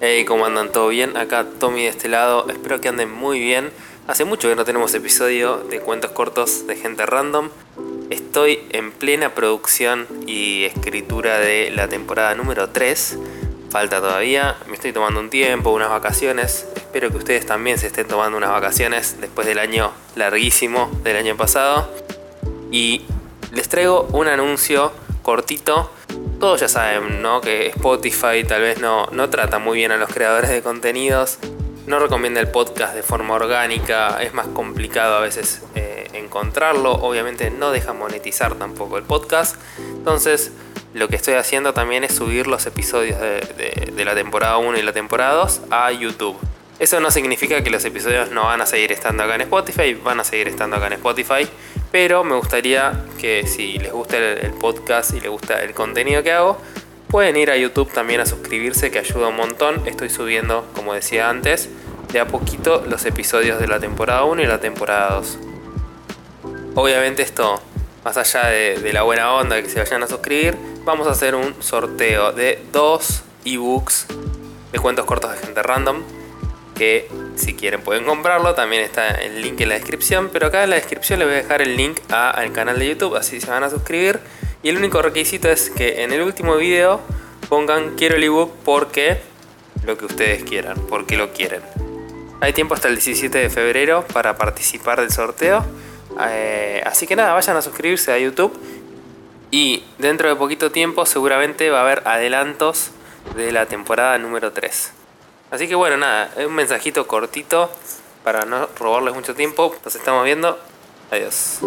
Hey, ¿cómo andan? ¿Todo bien? Acá Tommy de este lado. Espero que anden muy bien. Hace mucho que no tenemos episodio de cuentos cortos de gente random. Estoy en plena producción y escritura de la temporada número 3. Falta todavía. Me estoy tomando un tiempo, unas vacaciones. Espero que ustedes también se estén tomando unas vacaciones después del año larguísimo del año pasado. Y les traigo un anuncio cortito todos ya saben, ¿no? Que Spotify tal vez no, no trata muy bien a los creadores de contenidos, no recomienda el podcast de forma orgánica, es más complicado a veces eh, encontrarlo, obviamente no deja monetizar tampoco el podcast, entonces lo que estoy haciendo también es subir los episodios de, de la temporada 1 y la temporada 2 a YouTube. Eso no significa que los episodios no van a seguir estando acá en Spotify, van a seguir estando acá en Spotify, pero me gustaría que si les gusta el, podcast y les gusta el contenido que hago, pueden ir a YouTube también a suscribirse, que ayuda un montón. Estoy subiendo, como decía antes, de a poquito los episodios de la temporada 1 y la temporada 2. Obviamente esto, más allá de, la buena onda que se vayan a suscribir, vamos a hacer un sorteo de dos ebooks de cuentos cortos de gente random que si quieren pueden comprarlo, también está el link en la descripción, pero acá en la descripción les voy a dejar el link al canal de YouTube, así se van a suscribir. Y el único requisito es que en el último video pongan quiero el ebook porque lo que ustedes quieran, porque lo quieren. Hay tiempo hasta el 17 de febrero para participar del sorteo. Eh, así que nada, vayan a suscribirse a YouTube. Y dentro de poquito tiempo seguramente va a haber adelantos de la temporada número 3. Así que bueno, nada, un mensajito cortito para no robarles mucho tiempo. Nos estamos viendo. Adiós.